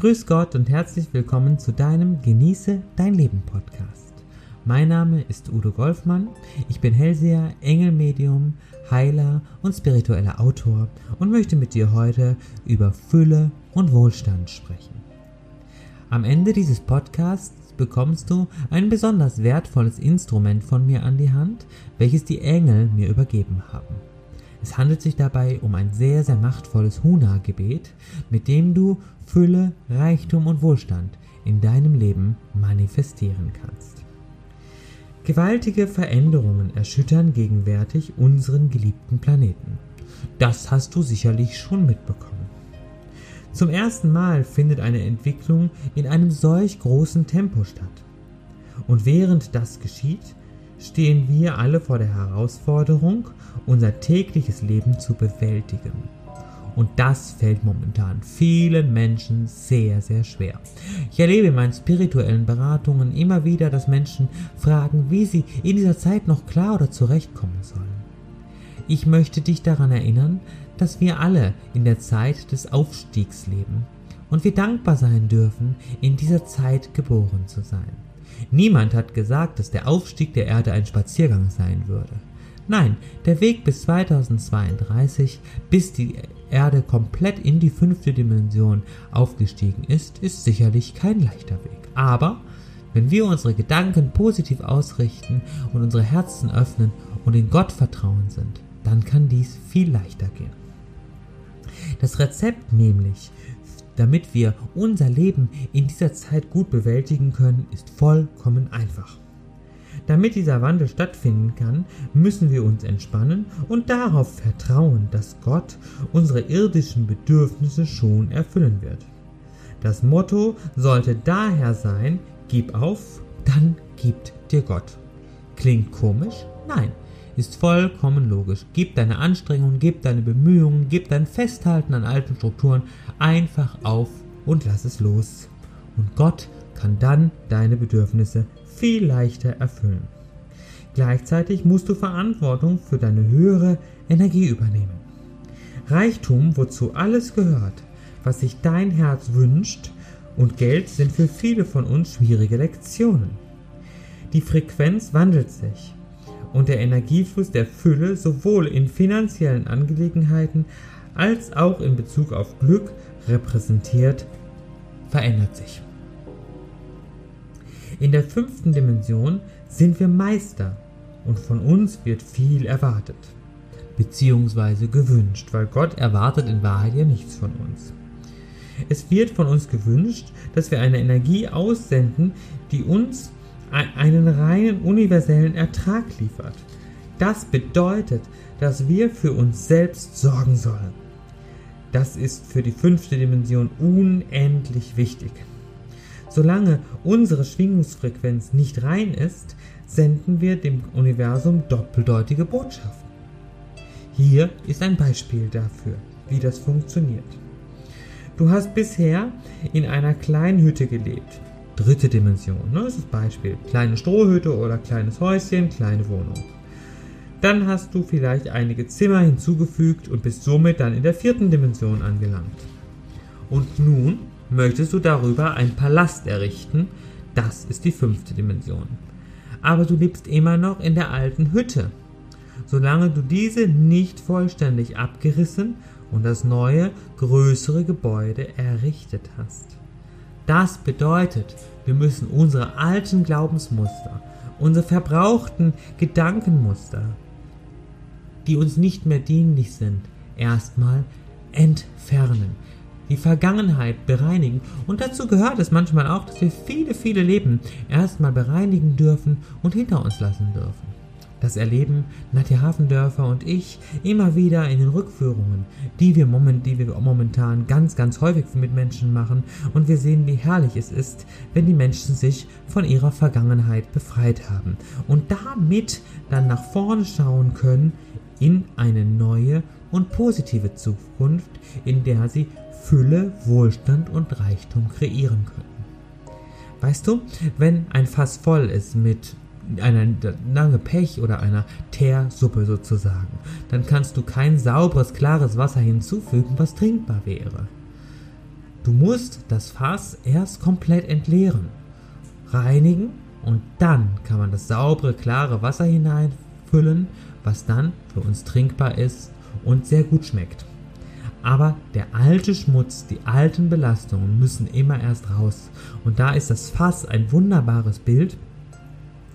Grüß Gott und herzlich willkommen zu deinem Genieße dein Leben Podcast. Mein Name ist Udo Golfmann, ich bin Hellseher, Engelmedium, Heiler und spiritueller Autor und möchte mit dir heute über Fülle und Wohlstand sprechen. Am Ende dieses Podcasts bekommst du ein besonders wertvolles Instrument von mir an die Hand, welches die Engel mir übergeben haben. Es handelt sich dabei um ein sehr, sehr machtvolles Huna-Gebet, mit dem du Fülle, Reichtum und Wohlstand in deinem Leben manifestieren kannst. Gewaltige Veränderungen erschüttern gegenwärtig unseren geliebten Planeten. Das hast du sicherlich schon mitbekommen. Zum ersten Mal findet eine Entwicklung in einem solch großen Tempo statt. Und während das geschieht, stehen wir alle vor der Herausforderung, unser tägliches Leben zu bewältigen. Und das fällt momentan vielen Menschen sehr, sehr schwer. Ich erlebe in meinen spirituellen Beratungen immer wieder, dass Menschen fragen, wie sie in dieser Zeit noch klar oder zurechtkommen sollen. Ich möchte dich daran erinnern, dass wir alle in der Zeit des Aufstiegs leben und wir dankbar sein dürfen, in dieser Zeit geboren zu sein. Niemand hat gesagt, dass der Aufstieg der Erde ein Spaziergang sein würde. Nein, der Weg bis 2032, bis die Erde komplett in die fünfte Dimension aufgestiegen ist, ist sicherlich kein leichter Weg. Aber wenn wir unsere Gedanken positiv ausrichten und unsere Herzen öffnen und in Gott vertrauen sind, dann kann dies viel leichter gehen. Das Rezept nämlich damit wir unser Leben in dieser Zeit gut bewältigen können, ist vollkommen einfach. Damit dieser Wandel stattfinden kann, müssen wir uns entspannen und darauf vertrauen, dass Gott unsere irdischen Bedürfnisse schon erfüllen wird. Das Motto sollte daher sein, gib auf, dann gibt dir Gott. Klingt komisch? Nein, ist vollkommen logisch. Gib deine Anstrengungen, gib deine Bemühungen, gib dein Festhalten an alten Strukturen einfach auf und lass es los. Und Gott kann dann deine Bedürfnisse viel leichter erfüllen. Gleichzeitig musst du Verantwortung für deine höhere Energie übernehmen. Reichtum, wozu alles gehört, was sich dein Herz wünscht, und Geld sind für viele von uns schwierige Lektionen. Die Frequenz wandelt sich und der Energiefluss der Fülle sowohl in finanziellen Angelegenheiten als auch in Bezug auf Glück repräsentiert, verändert sich. In der fünften Dimension sind wir Meister und von uns wird viel erwartet, beziehungsweise gewünscht, weil Gott erwartet in Wahrheit ja nichts von uns. Es wird von uns gewünscht, dass wir eine Energie aussenden, die uns einen reinen universellen Ertrag liefert. Das bedeutet, dass wir für uns selbst sorgen sollen. Das ist für die fünfte Dimension unendlich wichtig. Solange unsere Schwingungsfrequenz nicht rein ist, senden wir dem Universum doppeldeutige Botschaften. Hier ist ein Beispiel dafür, wie das funktioniert. Du hast bisher in einer kleinen Hütte gelebt. Dritte Dimension, ne, das ist das Beispiel. Kleine Strohhütte oder kleines Häuschen, kleine Wohnung. Dann hast du vielleicht einige Zimmer hinzugefügt und bist somit dann in der vierten Dimension angelangt. Und nun möchtest du darüber einen Palast errichten, das ist die fünfte Dimension. Aber du lebst immer noch in der alten Hütte. Solange du diese nicht vollständig abgerissen und das neue, größere Gebäude errichtet hast. Das bedeutet, wir müssen unsere alten Glaubensmuster, unsere verbrauchten Gedankenmuster, die uns nicht mehr dienlich sind, erstmal entfernen. Die Vergangenheit bereinigen. Und dazu gehört es manchmal auch, dass wir viele, viele Leben erstmal bereinigen dürfen und hinter uns lassen dürfen. Das erleben Nadja Hafendörfer und ich immer wieder in den Rückführungen, die wir, moment, die wir momentan ganz, ganz häufig mit Menschen machen. Und wir sehen, wie herrlich es ist, wenn die Menschen sich von ihrer Vergangenheit befreit haben und damit dann nach vorne schauen können in eine neue und positive Zukunft, in der sie Fülle, Wohlstand und Reichtum kreieren können. Weißt du, wenn ein Fass voll ist mit einer lange Pech oder einer Teersuppe sozusagen, dann kannst du kein sauberes, klares Wasser hinzufügen, was trinkbar wäre. Du musst das Fass erst komplett entleeren, reinigen und dann kann man das saubere, klare Wasser hineinfüllen, was dann für uns trinkbar ist und sehr gut schmeckt. Aber der alte Schmutz, die alten Belastungen müssen immer erst raus. Und da ist das Fass ein wunderbares Bild,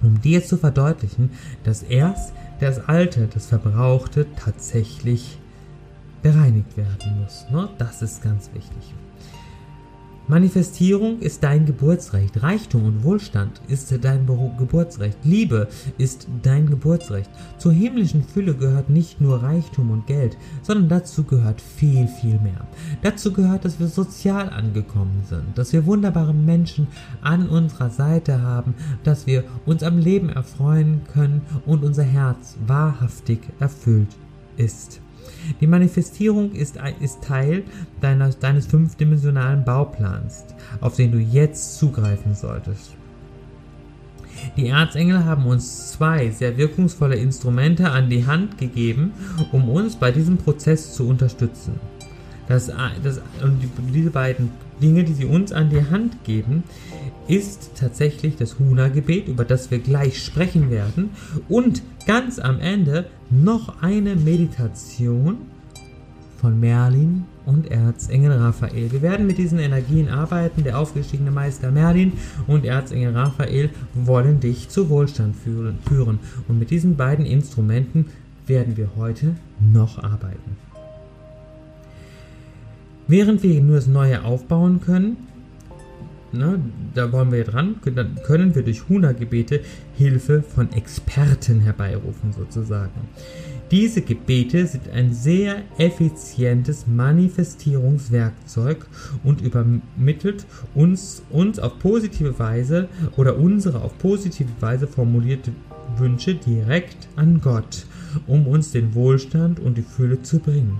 um dir zu verdeutlichen, dass erst das Alte, das Verbrauchte tatsächlich bereinigt werden muss. Ne? Das ist ganz wichtig. Manifestierung ist dein Geburtsrecht. Reichtum und Wohlstand ist dein Geburtsrecht. Liebe ist dein Geburtsrecht. Zur himmlischen Fülle gehört nicht nur Reichtum und Geld, sondern dazu gehört viel, viel mehr. Dazu gehört, dass wir sozial angekommen sind, dass wir wunderbare Menschen an unserer Seite haben, dass wir uns am Leben erfreuen können und unser Herz wahrhaftig erfüllt ist. Die Manifestierung ist, ist Teil deiner, deines fünfdimensionalen Bauplans, auf den du jetzt zugreifen solltest. Die Erzengel haben uns zwei sehr wirkungsvolle Instrumente an die Hand gegeben, um uns bei diesem Prozess zu unterstützen. Das, das, und die, diese beiden Dinge, die sie uns an die Hand geben, ist tatsächlich das Huna-Gebet, über das wir gleich sprechen werden, und ganz am Ende noch eine Meditation von Merlin und Erzengel Raphael. Wir werden mit diesen Energien arbeiten. Der aufgestiegene Meister Merlin und Erzengel Raphael wollen dich zu Wohlstand führen. Und mit diesen beiden Instrumenten werden wir heute noch arbeiten. Während wir nur das Neue aufbauen können, ne, da wollen wir dran, können wir durch Huna-Gebete Hilfe von Experten herbeirufen sozusagen. Diese Gebete sind ein sehr effizientes Manifestierungswerkzeug und übermittelt uns, uns auf positive Weise oder unsere auf positive Weise formulierte Wünsche direkt an Gott, um uns den Wohlstand und die Fülle zu bringen.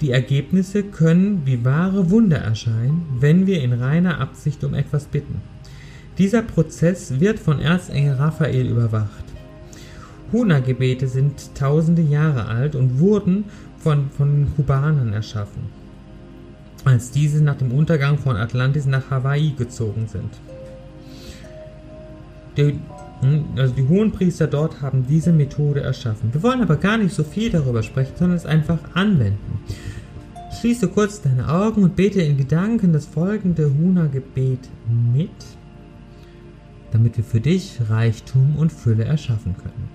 Die Ergebnisse können wie wahre Wunder erscheinen, wenn wir in reiner Absicht um etwas bitten. Dieser Prozess wird von Erzengel Raphael überwacht. Huna-Gebete sind tausende Jahre alt und wurden von, von Kubanern erschaffen, als diese nach dem Untergang von Atlantis nach Hawaii gezogen sind. Hm, also die Hohenpriester dort haben diese Methode erschaffen. Wir wollen aber gar nicht so viel darüber sprechen, sondern es einfach anwenden. Schließe kurz deine Augen und bete in Gedanken das folgende Huna-Gebet mit, damit wir für dich Reichtum und Fülle erschaffen können.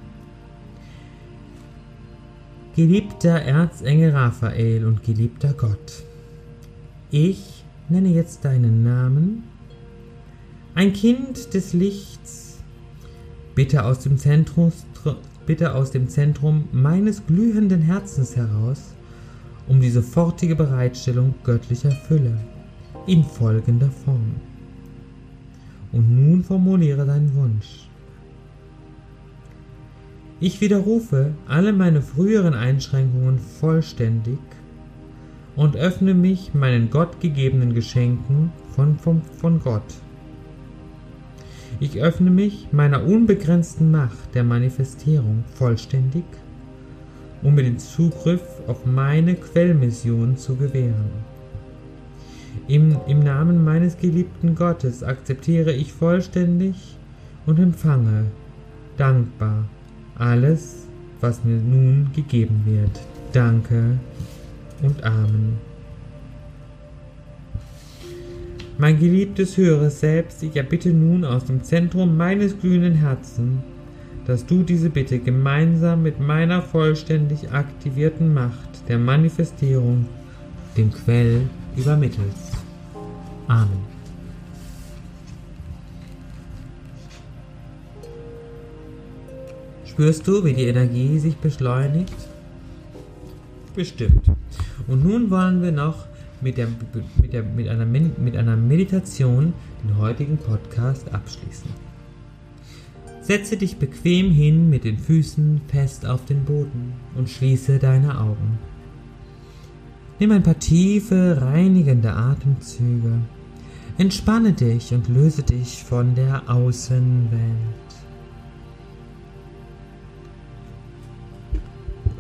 Geliebter Erzengel Raphael und geliebter Gott, ich nenne jetzt deinen Namen, ein Kind des Lichts, bitte aus dem Zentrum, bitte aus dem Zentrum meines glühenden Herzens heraus, um die sofortige Bereitstellung göttlicher Fülle in folgender Form. Und nun formuliere deinen Wunsch. Ich widerrufe alle meine früheren Einschränkungen vollständig und öffne mich meinen gottgegebenen Geschenken von, von, von Gott. Ich öffne mich meiner unbegrenzten Macht der Manifestierung vollständig um mir den Zugriff auf meine Quellmission zu gewähren. Im, Im Namen meines geliebten Gottes akzeptiere ich vollständig und empfange dankbar alles, was mir nun gegeben wird. Danke und Amen. Mein geliebtes höheres Selbst, ich erbitte nun aus dem Zentrum meines glühenden Herzens, dass du diese Bitte gemeinsam mit meiner vollständig aktivierten Macht der Manifestierung dem Quell übermittelst. Amen. Spürst du, wie die Energie sich beschleunigt? Bestimmt. Und nun wollen wir noch mit, der, mit, der, mit, einer, mit einer Meditation den heutigen Podcast abschließen. Setze dich bequem hin mit den Füßen fest auf den Boden und schließe deine Augen. Nimm ein paar tiefe, reinigende Atemzüge. Entspanne dich und löse dich von der Außenwelt.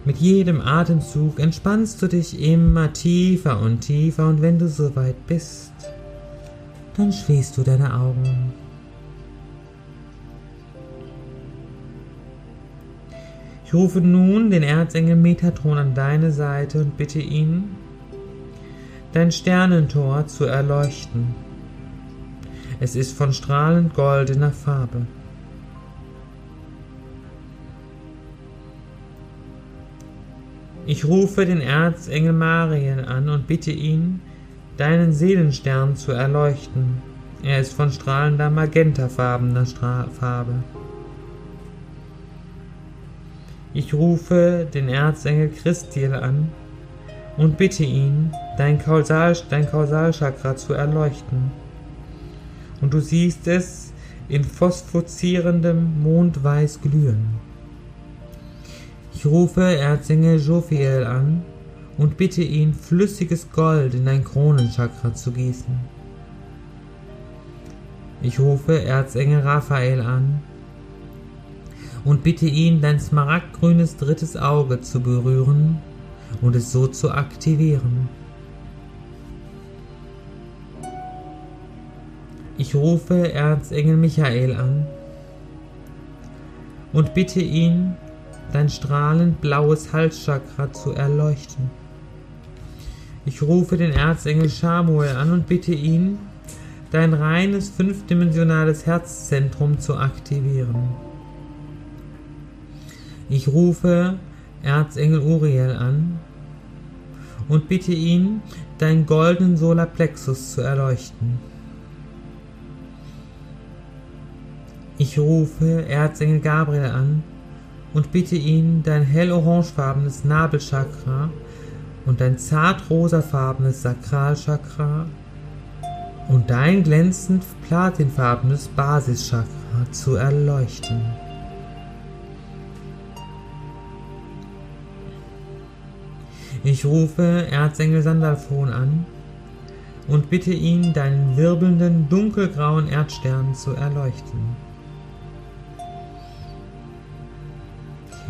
Mit jedem Atemzug entspannst du dich immer tiefer und tiefer und wenn du soweit bist, dann schließt du deine Augen. Ich rufe nun den Erzengel Metatron an deine Seite und bitte ihn, dein Sternentor zu erleuchten. Es ist von strahlend goldener Farbe. Ich rufe den Erzengel Mariel an und bitte ihn, deinen Seelenstern zu erleuchten. Er ist von strahlender magentafarbener Stra Farbe. Ich rufe den Erzengel Christiel an und bitte ihn, dein, Kausal, dein Kausalchakra zu erleuchten. Und du siehst es in phosphozierendem Mondweiß glühen. Ich rufe Erzengel Jophiel an und bitte ihn, flüssiges Gold in dein Kronenchakra zu gießen. Ich rufe Erzengel Raphael an und bitte ihn, dein smaragdgrünes drittes Auge zu berühren und es so zu aktivieren. Ich rufe Erzengel Michael an und bitte ihn, dein strahlend blaues Halschakra zu erleuchten. Ich rufe den Erzengel Samuel an und bitte ihn, dein reines fünfdimensionales Herzzentrum zu aktivieren. Ich rufe Erzengel Uriel an und bitte ihn, deinen goldenen Solarplexus zu erleuchten. Ich rufe Erzengel Gabriel an und bitte ihn, dein hell-orangefarbenes Nabelchakra und dein zart-rosafarbenes Sakralchakra und dein glänzend platinfarbenes Basischakra zu erleuchten. Ich rufe Erzengel Sandalphon an und bitte ihn, deinen wirbelnden dunkelgrauen Erdstern zu erleuchten.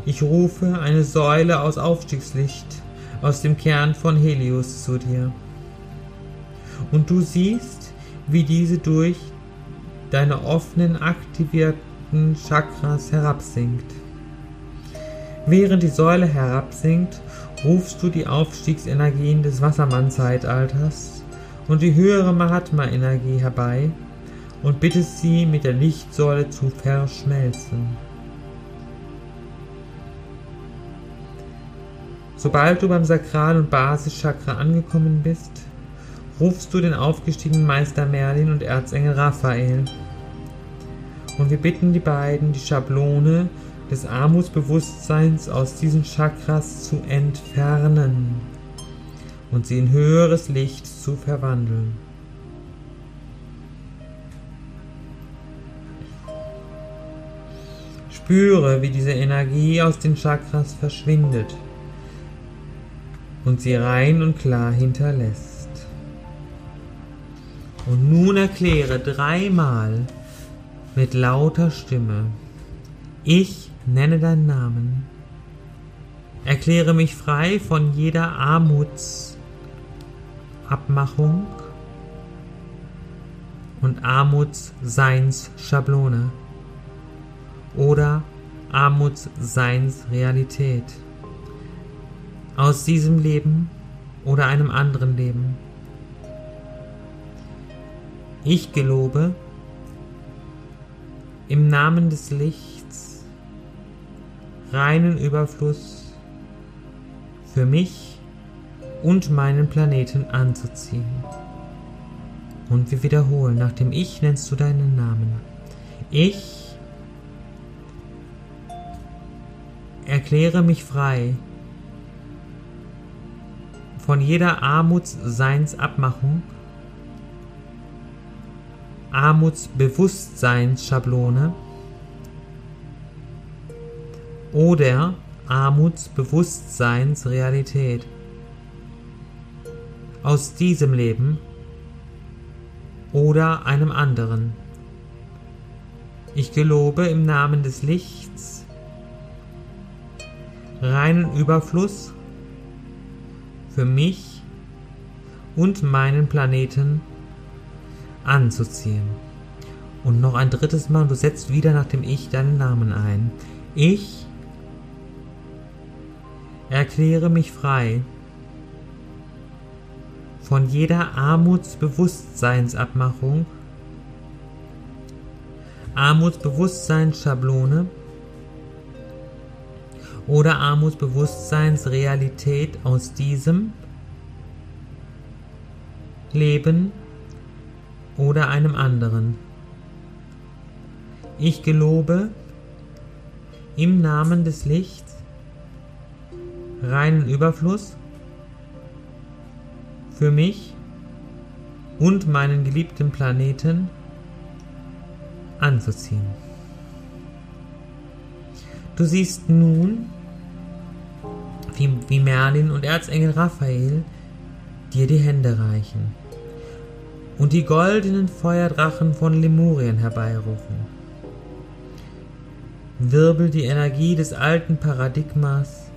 Ich rufe eine Säule aus Aufstiegslicht aus dem Kern von Helios zu dir. Und du siehst, wie diese durch deine offenen, aktivierten Chakras herabsinkt. Während die Säule herabsinkt, rufst du die Aufstiegsenergien des Wassermann-Zeitalters und die höhere Mahatma-Energie herbei und bittest sie mit der Lichtsäule zu verschmelzen. Sobald du beim Sakral- und Basischakra angekommen bist, rufst du den aufgestiegenen Meister Merlin und Erzengel Raphael. Und wir bitten die beiden, die Schablone des Armutsbewusstseins aus diesen Chakras zu entfernen und sie in höheres Licht zu verwandeln. Spüre, wie diese Energie aus den Chakras verschwindet und sie rein und klar hinterlässt. Und nun erkläre dreimal mit lauter Stimme, ich nenne deinen Namen, erkläre mich frei von jeder Armutsabmachung und Armutsseinsschablone oder Armutsseinsrealität aus diesem Leben oder einem anderen Leben. Ich gelobe im Namen des Lichts reinen Überfluss für mich und meinen Planeten anzuziehen. Und wir wiederholen, nach dem Ich nennst du deinen Namen. Ich erkläre mich frei von jeder Armutsseinsabmachung, Armutsbewusstseinsschablone oder Armutsbewusstseinsrealität. Aus diesem Leben oder einem anderen. Ich gelobe im Namen des Lichts, reinen Überfluss für mich und meinen Planeten anzuziehen. Und noch ein drittes Mal, du setzt wieder nach dem Ich deinen Namen ein. Ich erkläre mich frei von jeder Armutsbewusstseinsabmachung, Armutsbewusstseinsschablone oder Armutsbewusstseinsrealität aus diesem Leben oder einem anderen. Ich gelobe im Namen des Lichts reinen Überfluss für mich und meinen geliebten Planeten anzuziehen. Du siehst nun, wie, wie Merlin und Erzengel Raphael dir die Hände reichen und die goldenen Feuerdrachen von Lemurien herbeirufen. Wirbel die Energie des alten Paradigmas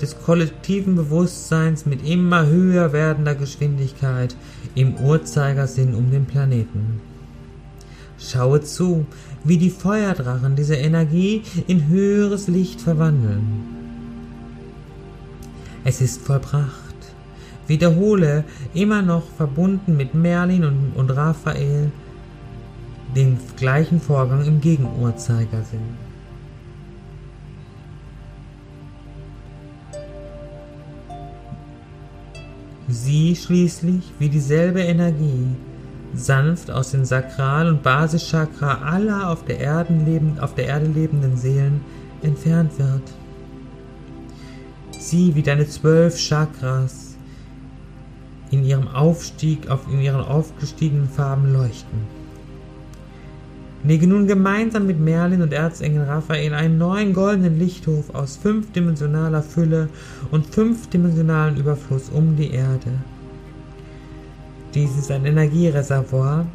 des kollektiven Bewusstseins mit immer höher werdender Geschwindigkeit im Uhrzeigersinn um den Planeten. Schaue zu, wie die Feuerdrachen diese Energie in höheres Licht verwandeln. Es ist vollbracht. Wiederhole, immer noch verbunden mit Merlin und, und Raphael, den gleichen Vorgang im Gegenuhrzeigersinn. sie schließlich wie dieselbe Energie sanft aus den Sakral- und Basischakra aller auf der, Erden lebend, auf der Erde lebenden Seelen entfernt wird. Sie wie deine zwölf Chakras in ihrem Aufstieg, auf, in ihren aufgestiegenen Farben leuchten. Lege nun gemeinsam mit Merlin und Erzengel Raphael einen neuen goldenen Lichthof aus fünfdimensionaler Fülle und fünfdimensionalen Überfluss um die Erde. Dies ist ein Energiereservoir,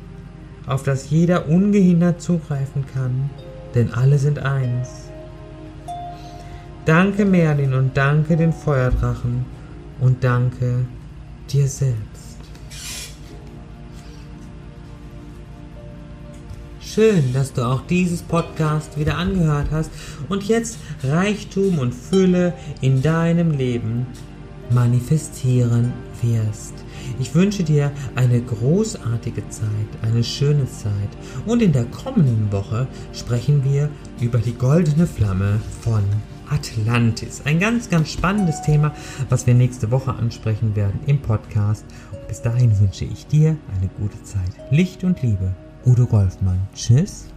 auf das jeder ungehindert zugreifen kann, denn alle sind eins. Danke Merlin und danke den Feuerdrachen und danke dir selbst. Schön, dass du auch dieses Podcast wieder angehört hast und jetzt Reichtum und Fülle in deinem Leben manifestieren wirst. Ich wünsche dir eine großartige Zeit, eine schöne Zeit und in der kommenden Woche sprechen wir über die goldene Flamme von Atlantis. Ein ganz, ganz spannendes Thema, was wir nächste Woche ansprechen werden im Podcast. Bis dahin wünsche ich dir eine gute Zeit. Licht und Liebe Udo Golfmann. Tschüss.